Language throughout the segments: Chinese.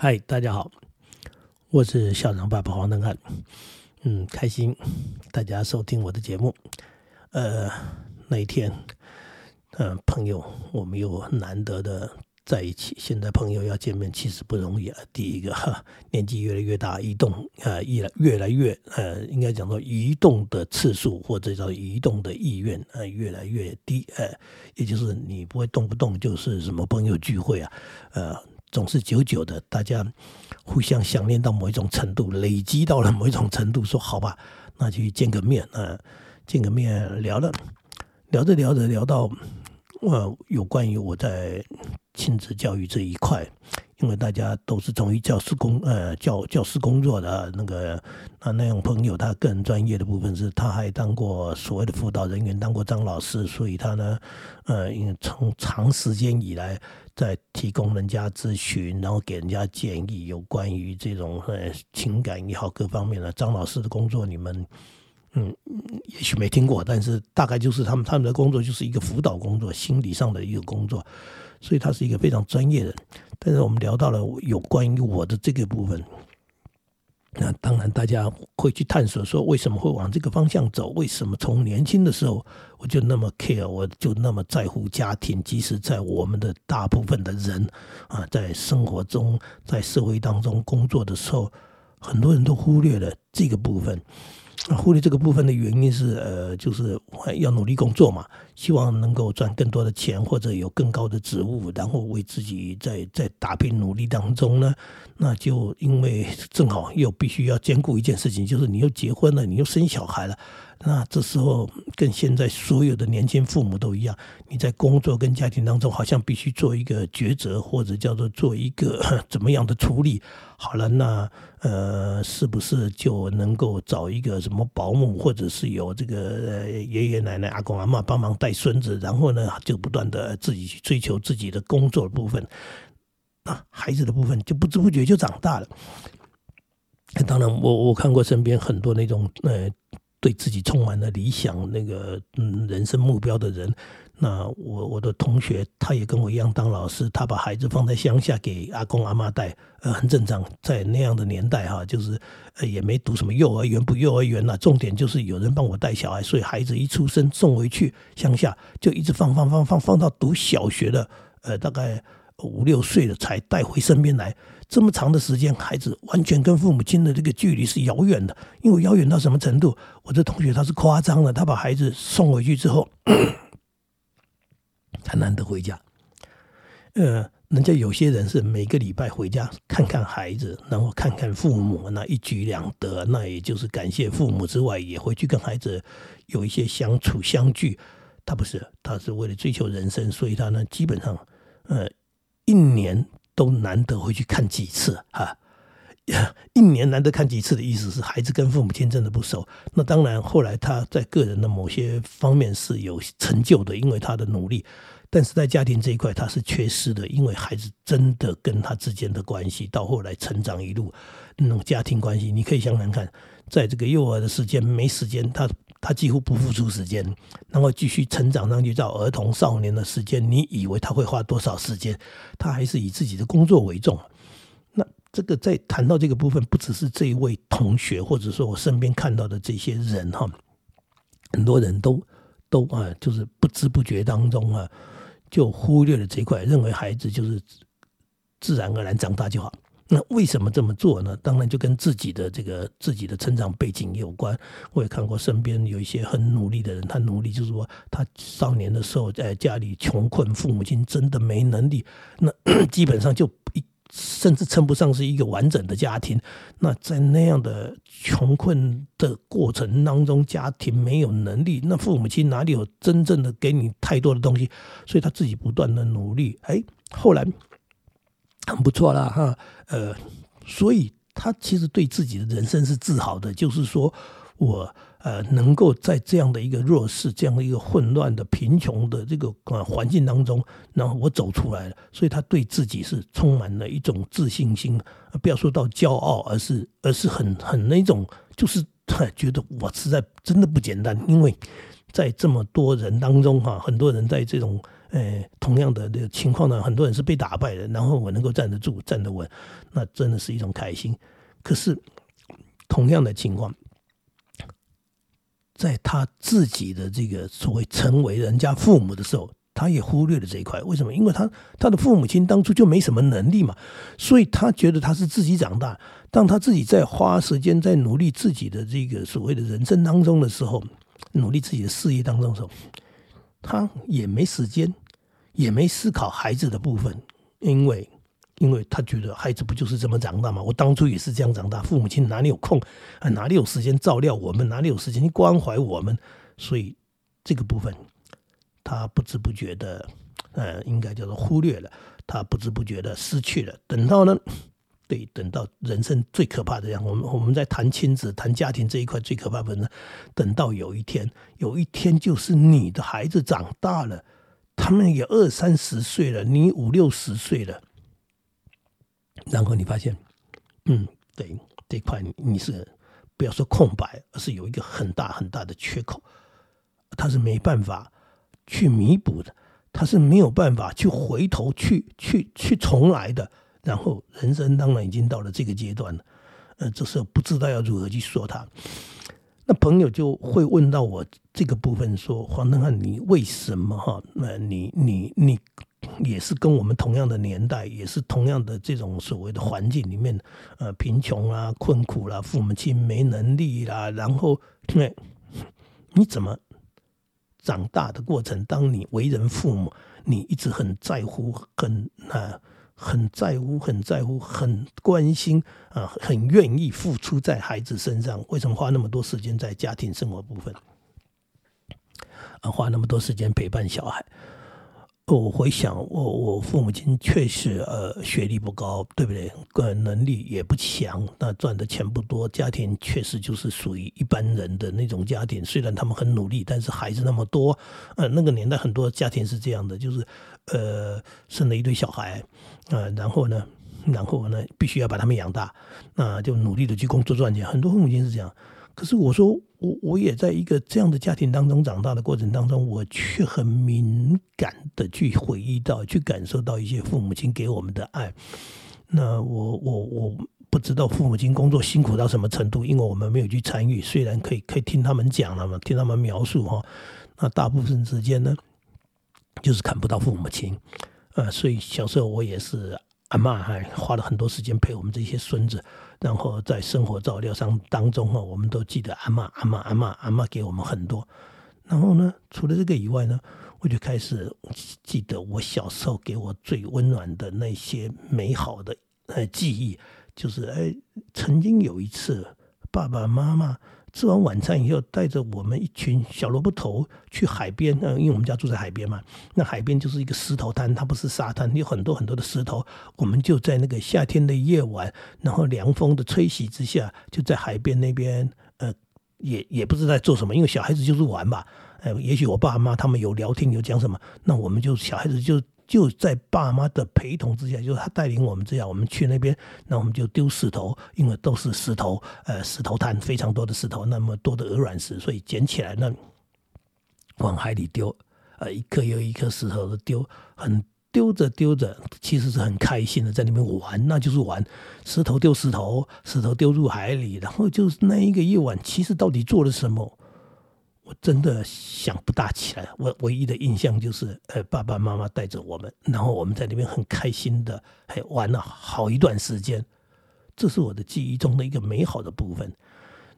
嗨，大家好，我是校长爸爸黄登汉。嗯，开心大家收听我的节目。呃，那一天，呃，朋友，我们又难得的在一起。现在朋友要见面，其实不容易啊。第一个，哈，年纪越来越大，移动啊，越来越来越呃，应该讲到移动的次数或者叫移动的意愿呃，越来越低。呃，也就是你不会动不动就是什么朋友聚会啊，呃。总是久久的，大家互相想念到某一种程度，累积到了某一种程度，说好吧，那去见个面啊，见个面聊了，聊着聊着聊到，呃，有关于我在亲子教育这一块。因为大家都是从于教师工呃教教师工作的那个那那种朋友，他个人专业的部分是他还当过所谓的辅导人员，当过张老师，所以他呢呃因为从长时间以来在提供人家咨询，然后给人家建议，有关于这种呃情感也好各方面的张老师的工作，你们嗯也许没听过，但是大概就是他们他们的工作就是一个辅导工作，心理上的一个工作。所以他是一个非常专业的，但是我们聊到了有关于我的这个部分，那当然大家会去探索说为什么会往这个方向走？为什么从年轻的时候我就那么 care，我就那么在乎家庭？即使在我们的大部分的人啊，在生活中、在社会当中工作的时候，很多人都忽略了这个部分。忽略这个部分的原因是，呃，就是要努力工作嘛，希望能够赚更多的钱或者有更高的职务，然后为自己在在打拼努力当中呢，那就因为正好又必须要兼顾一件事情，就是你又结婚了，你又生小孩了。那这时候跟现在所有的年轻父母都一样，你在工作跟家庭当中好像必须做一个抉择，或者叫做做一个 怎么样的处理。好了，那呃，是不是就能够找一个什么保姆，或者是有这个爷爷奶奶、阿公阿妈帮忙带孙子，然后呢就不断的自己去追求自己的工作部分，那孩子的部分就不知不觉就长大了。当然，我我看过身边很多那种呃。对自己充满了理想，那个嗯人生目标的人，那我我的同学他也跟我一样当老师，他把孩子放在乡下给阿公阿妈带，呃很正常，在那样的年代哈，就是呃也没读什么幼儿园不幼儿园呐，重点就是有人帮我带小孩，所以孩子一出生送回去乡下就一直放放放放放到读小学的，呃大概五六岁了才带回身边来。这么长的时间，孩子完全跟父母亲的这个距离是遥远的。因为遥远到什么程度？我的同学他是夸张了，他把孩子送回去之后，他难得回家。呃，人家有些人是每个礼拜回家看看孩子，然后看看父母，那一举两得，那也就是感谢父母之外，也回去跟孩子有一些相处相聚。他不是，他是为了追求人生，所以他呢，基本上，呃，一年。都难得回去看几次啊！一年难得看几次的意思是，孩子跟父母亲真的不熟。那当然，后来他在个人的某些方面是有成就的，因为他的努力。但是在家庭这一块，他是缺失的，因为孩子真的跟他之间的关系，到后来成长一路那种家庭关系，你可以想想看，在这个幼儿的时间没时间，他。他几乎不付出时间，然后继续成长上去到儿童少年的时间，你以为他会花多少时间？他还是以自己的工作为重。那这个在谈到这个部分，不只是这一位同学，或者说我身边看到的这些人哈，很多人都都啊，就是不知不觉当中啊，就忽略了这一块，认为孩子就是自然而然长大就好。那为什么这么做呢？当然就跟自己的这个自己的成长背景有关。我也看过身边有一些很努力的人，他努力就是说，他少年的时候在家里穷困，父母亲真的没能力，那 基本上就一甚至称不上是一个完整的家庭。那在那样的穷困的过程当中，家庭没有能力，那父母亲哪里有真正的给你太多的东西？所以他自己不断的努力，哎，后来。很不错啦，哈，呃，所以他其实对自己的人生是自豪的，就是说我呃能够在这样的一个弱势、这样的一个混乱的贫穷的这个呃环境当中，然后我走出来了，所以他对自己是充满了一种自信心，不要说到骄傲，而是而是很很那种，就是 觉得我实在真的不简单，因为在这么多人当中哈，很多人在这种。呃，同样的这个情况呢，很多人是被打败的，然后我能够站得住、站得稳，那真的是一种开心。可是同样的情况，在他自己的这个所谓成为人家父母的时候，他也忽略了这一块。为什么？因为他他的父母亲当初就没什么能力嘛，所以他觉得他是自己长大。当他自己在花时间在努力自己的这个所谓的人生当中的时候，努力自己的事业当中的时候，他也没时间，也没思考孩子的部分，因为，因为他觉得孩子不就是这么长大吗？我当初也是这样长大，父母亲哪里有空啊？哪里有时间照料我们？哪里有时间去关怀我们？所以这个部分，他不知不觉的，呃，应该叫做忽略了，他不知不觉的失去了。等到呢？对，等到人生最可怕的样，我们我们在谈亲子、谈家庭这一块最可怕的呢。等到有一天，有一天就是你的孩子长大了，他们也二三十岁了，你五六十岁了，然后你发现，嗯，对，这块你是不要说空白，而是有一个很大很大的缺口，他是没办法去弥补的，他是没有办法去回头去去去重来的。然后人生当然已经到了这个阶段了，呃，这时候不知道要如何去说他。那朋友就会问到我这个部分，说黄登汉，你为什么哈？那你你你也是跟我们同样的年代，也是同样的这种所谓的环境里面，呃，贫穷啊、困苦啦、父母亲没能力啦，然后那你怎么长大的过程？当你为人父母，你一直很在乎，很啊。很在乎，很在乎，很关心啊，很愿意付出在孩子身上。为什么花那么多时间在家庭生活部分？啊，花那么多时间陪伴小孩？我回想，我我父母亲确实呃学历不高，对不对？个人能力也不强，那赚的钱不多，家庭确实就是属于一般人的那种家庭。虽然他们很努力，但是孩子那么多，呃，那个年代很多家庭是这样的，就是呃生了一堆小孩，啊，然后呢，然后呢，必须要把他们养大，那就努力的去工作赚钱。很多父母亲是这样。可是我说，我我也在一个这样的家庭当中长大的过程当中，我却很敏感的去回忆到、去感受到一些父母亲给我们的爱。那我我我不知道父母亲工作辛苦到什么程度，因为我们没有去参与。虽然可以可以听他们讲了嘛，听他们描述哈，那大部分时间呢，就是看不到父母亲。呃，所以小时候我也是。阿妈还花了很多时间陪我们这些孙子，然后在生活照料上当中哈，我们都记得阿妈阿妈阿妈阿妈给我们很多。然后呢，除了这个以外呢，我就开始记得我小时候给我最温暖的那些美好的呃记忆，就是哎，曾经有一次爸爸妈妈。吃完晚餐以后，带着我们一群小萝卜头去海边。嗯，因为我们家住在海边嘛，那海边就是一个石头滩，它不是沙滩，有很多很多的石头。我们就在那个夏天的夜晚，然后凉风的吹袭之下，就在海边那边，呃，也也不知道在做什么，因为小孩子就是玩嘛。呃，也许我爸妈他们有聊天，有讲什么，那我们就小孩子就。就在爸妈的陪同之下，就是他带领我们这样，我们去那边，那我们就丢石头，因为都是石头，呃，石头滩非常多的石头，那么多的鹅卵石，所以捡起来呢，往海里丢，呃，一颗又一颗石头的丢，很丢着丢着，其实是很开心的，在那边玩，那就是玩，石头丢石头，石头丢入海里，然后就是那一个夜晚，其实到底做了什么？我真的想不大起来，我唯一的印象就是，呃，爸爸妈妈带着我们，然后我们在那边很开心的，还玩了好一段时间，这是我的记忆中的一个美好的部分。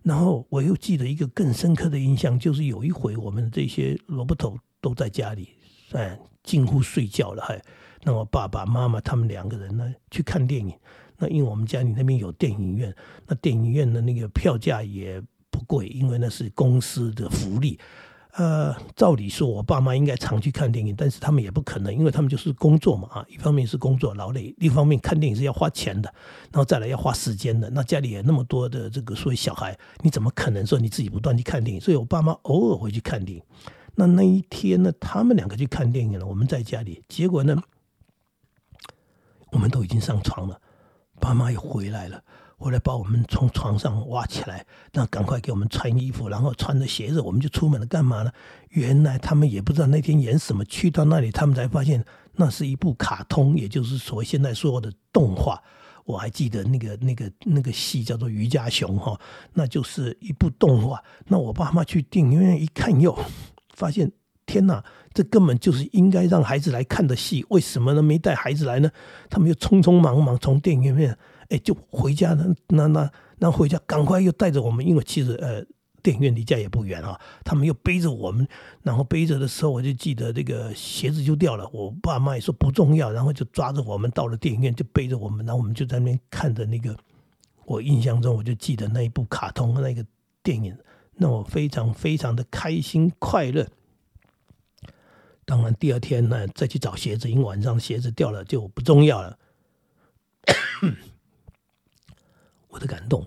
然后我又记得一个更深刻的印象，就是有一回我们这些萝卜头都在家里，哎，近乎睡觉了，还，那我爸爸妈妈他们两个人呢去看电影，那因为我们家里那边有电影院，那电影院的那个票价也。贵，因为那是公司的福利。呃，照理说，我爸妈应该常去看电影，但是他们也不可能，因为他们就是工作嘛啊。一方面是工作劳累，另一方面看电影是要花钱的，然后再来要花时间的。那家里有那么多的这个所谓小孩，你怎么可能说你自己不断去看电影？所以我爸妈偶尔会去看电影。那那一天呢，他们两个去看电影了，我们在家里，结果呢，我们都已经上床了，爸妈也回来了。回来把我们从床上挖起来，那赶快给我们穿衣服，然后穿着鞋子，我们就出门了。干嘛呢？原来他们也不知道那天演什么，去到那里，他们才发现那是一部卡通，也就是所谓现在说的动画。我还记得那个那个那个戏叫做《瑜伽熊》哈，那就是一部动画。那我爸妈去电影院一看，哟发现天哪，这根本就是应该让孩子来看的戏，为什么呢？没带孩子来呢？他们又匆匆忙忙从电影院。哎，就回家呢，那那那回家，赶快又带着我们，因为其实呃，电影院离家也不远啊。他们又背着我们，然后背着的时候，我就记得这个鞋子就掉了。我爸妈也说不重要，然后就抓着我们到了电影院，就背着我们，然后我们就在那边看着那个。我印象中，我就记得那一部卡通那个电影，让我非常非常的开心快乐。当然，第二天呢，再去找鞋子，因为晚上鞋子掉了就不重要了。我的感动，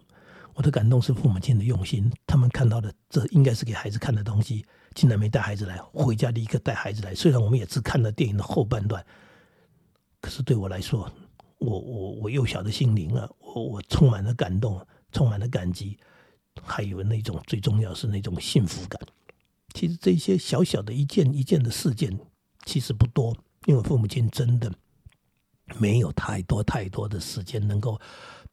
我的感动是父母亲的用心。他们看到的，这应该是给孩子看的东西，竟然没带孩子来，回家立刻带孩子来。虽然我们也只看了电影的后半段，可是对我来说，我我我幼小的心灵啊，我我充满了感动，充满了感激，还有那种最重要是那种幸福感。其实这些小小的一件一件的事件，其实不多，因为父母亲真的没有太多太多的时间能够。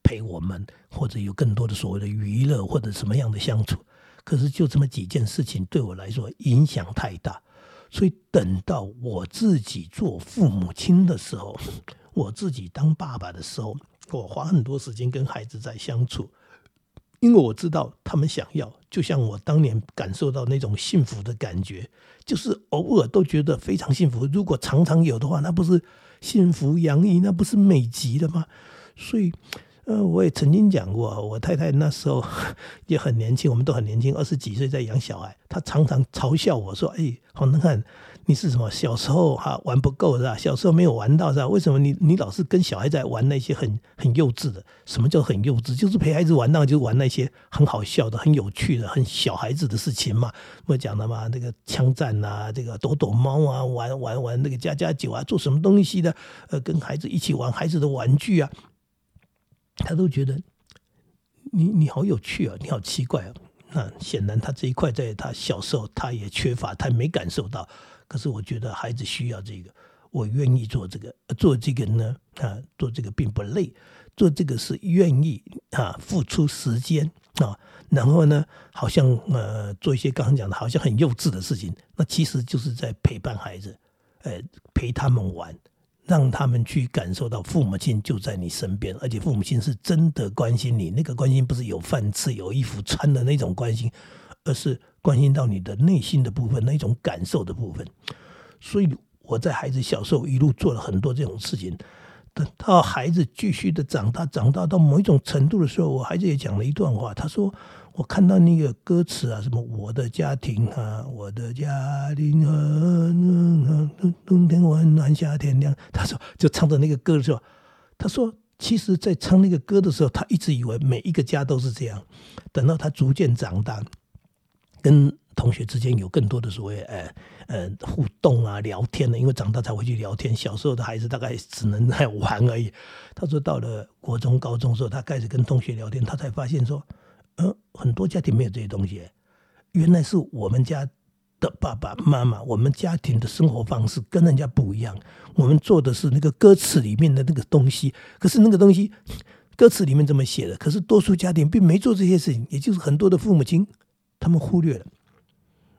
陪我们，或者有更多的所谓的娱乐，或者什么样的相处，可是就这么几件事情，对我来说影响太大。所以等到我自己做父母亲的时候，我自己当爸爸的时候，我花很多时间跟孩子在相处，因为我知道他们想要，就像我当年感受到那种幸福的感觉，就是偶尔都觉得非常幸福。如果常常有的话，那不是幸福洋溢，那不是美极了吗？所以。呃，我也曾经讲过，我太太那时候 也很年轻，我们都很年轻，二十几岁在养小孩。她常常嘲笑我说：“哎，黄能汉，你是什么？小时候哈玩不够是吧？小时候没有玩到是吧？为什么你你老是跟小孩在玩那些很很幼稚的？什么叫很幼稚？就是陪孩子玩，那就玩那些很好笑的、很有趣的、很小孩子的事情嘛。我讲的嘛，那个枪战啊，这个躲躲猫啊，玩玩玩那个家家酒啊，做什么东西的？呃，跟孩子一起玩孩子的玩具啊。”他都觉得你你好有趣啊，你好奇怪啊。那显然他这一块在他小时候他也缺乏，他没感受到。可是我觉得孩子需要这个，我愿意做这个。做这个呢啊，做这个并不累，做这个是愿意啊，付出时间啊。然后呢，好像呃做一些刚刚讲的好像很幼稚的事情，那其实就是在陪伴孩子，呃陪他们玩。让他们去感受到父母亲就在你身边，而且父母亲是真的关心你。那个关心不是有饭吃、有衣服穿的那种关心，而是关心到你的内心的部分，那种感受的部分。所以我在孩子小时候一路做了很多这种事情。等到孩子继续的长大，长大到某一种程度的时候，我孩子也讲了一段话，他说。我看到那个歌词啊，什么我的家庭啊，我的家庭啊，冬冬天温暖，夏天凉。他说，就唱着那个歌的时候，他说，其实，在唱那个歌的时候，他一直以为每一个家都是这样。等到他逐渐长大，跟同学之间有更多的所谓呃呃互动啊、聊天的，因为长大才会去聊天。小时候的孩子大概只能在玩而已。他说，到了国中、高中时候，他开始跟同学聊天，他才发现说。呃，很多家庭没有这些东西，原来是我们家的爸爸妈妈，我们家庭的生活方式跟人家不一样。我们做的是那个歌词里面的那个东西，可是那个东西歌词里面这么写的，可是多数家庭并没做这些事情，也就是很多的父母亲他们忽略了，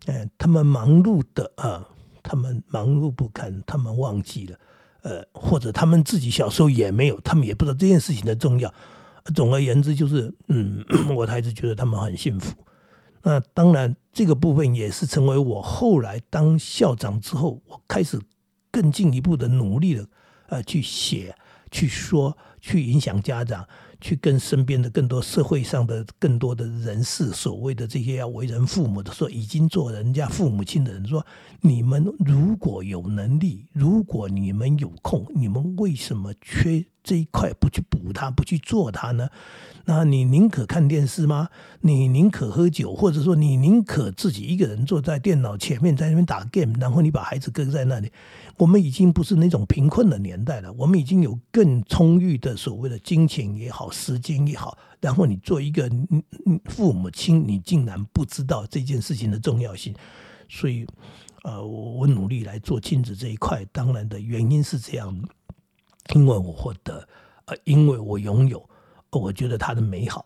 哎，他们忙碌的啊，他们忙碌不堪，他们忘记了，呃，或者他们自己小时候也没有，他们也不知道这件事情的重要。总而言之，就是嗯，我还是觉得他们很幸福。那当然，这个部分也是成为我后来当校长之后，我开始更进一步的努力的，呃，去写、去说、去影响家长。去跟身边的更多社会上的更多的人士，所谓的这些要为人父母的，说已经做人家父母亲的人，说你们如果有能力，如果你们有空，你们为什么缺这一块不去补它，不去做它呢？那你宁可看电视吗？你宁可喝酒，或者说你宁可自己一个人坐在电脑前面在那边打 game，然后你把孩子搁在那里？我们已经不是那种贫困的年代了，我们已经有更充裕的所谓的金钱也好，时间也好，然后你做一个父母亲，你竟然不知道这件事情的重要性，所以，呃，我我努力来做亲子这一块，当然的原因是这样，因为我获得，呃，因为我拥有，我觉得它的美好。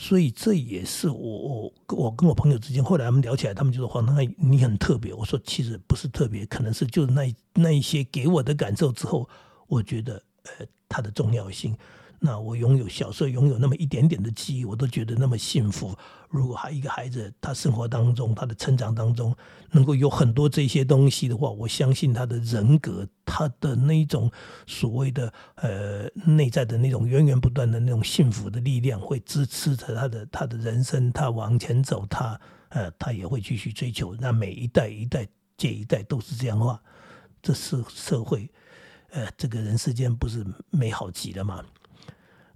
所以这也是我我我跟我朋友之间，后来他们聊起来，他们就说黄那你很特别。我说其实不是特别，可能是就那那一些给我的感受之后，我觉得呃它的重要性。那我拥有小时候拥有那么一点点的记忆，我都觉得那么幸福。如果还一个孩子，他生活当中，他的成长当中，能够有很多这些东西的话，我相信他的人格，他的那种所谓的呃内在的那种源源不断的那种幸福的力量，会支持着他的他的人生，他往前走，他呃他也会继续追求。那每一代一代接一代都是这样的话，这是社会，呃，这个人世间不是美好极了吗？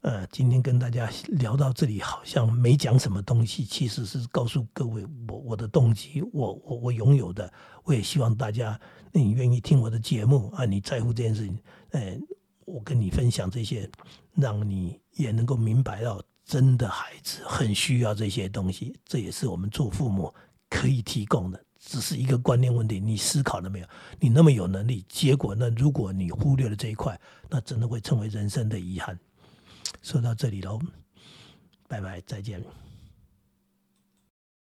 呃，今天跟大家聊到这里，好像没讲什么东西，其实是告诉各位我我的动机，我我我拥有的，我也希望大家你愿意听我的节目啊，你在乎这件事情，呃，我跟你分享这些，让你也能够明白到，真的孩子很需要这些东西，这也是我们做父母可以提供的，只是一个观念问题，你思考了没有？你那么有能力，结果呢？如果你忽略了这一块，那真的会成为人生的遗憾。说到这里喽，拜拜，再见。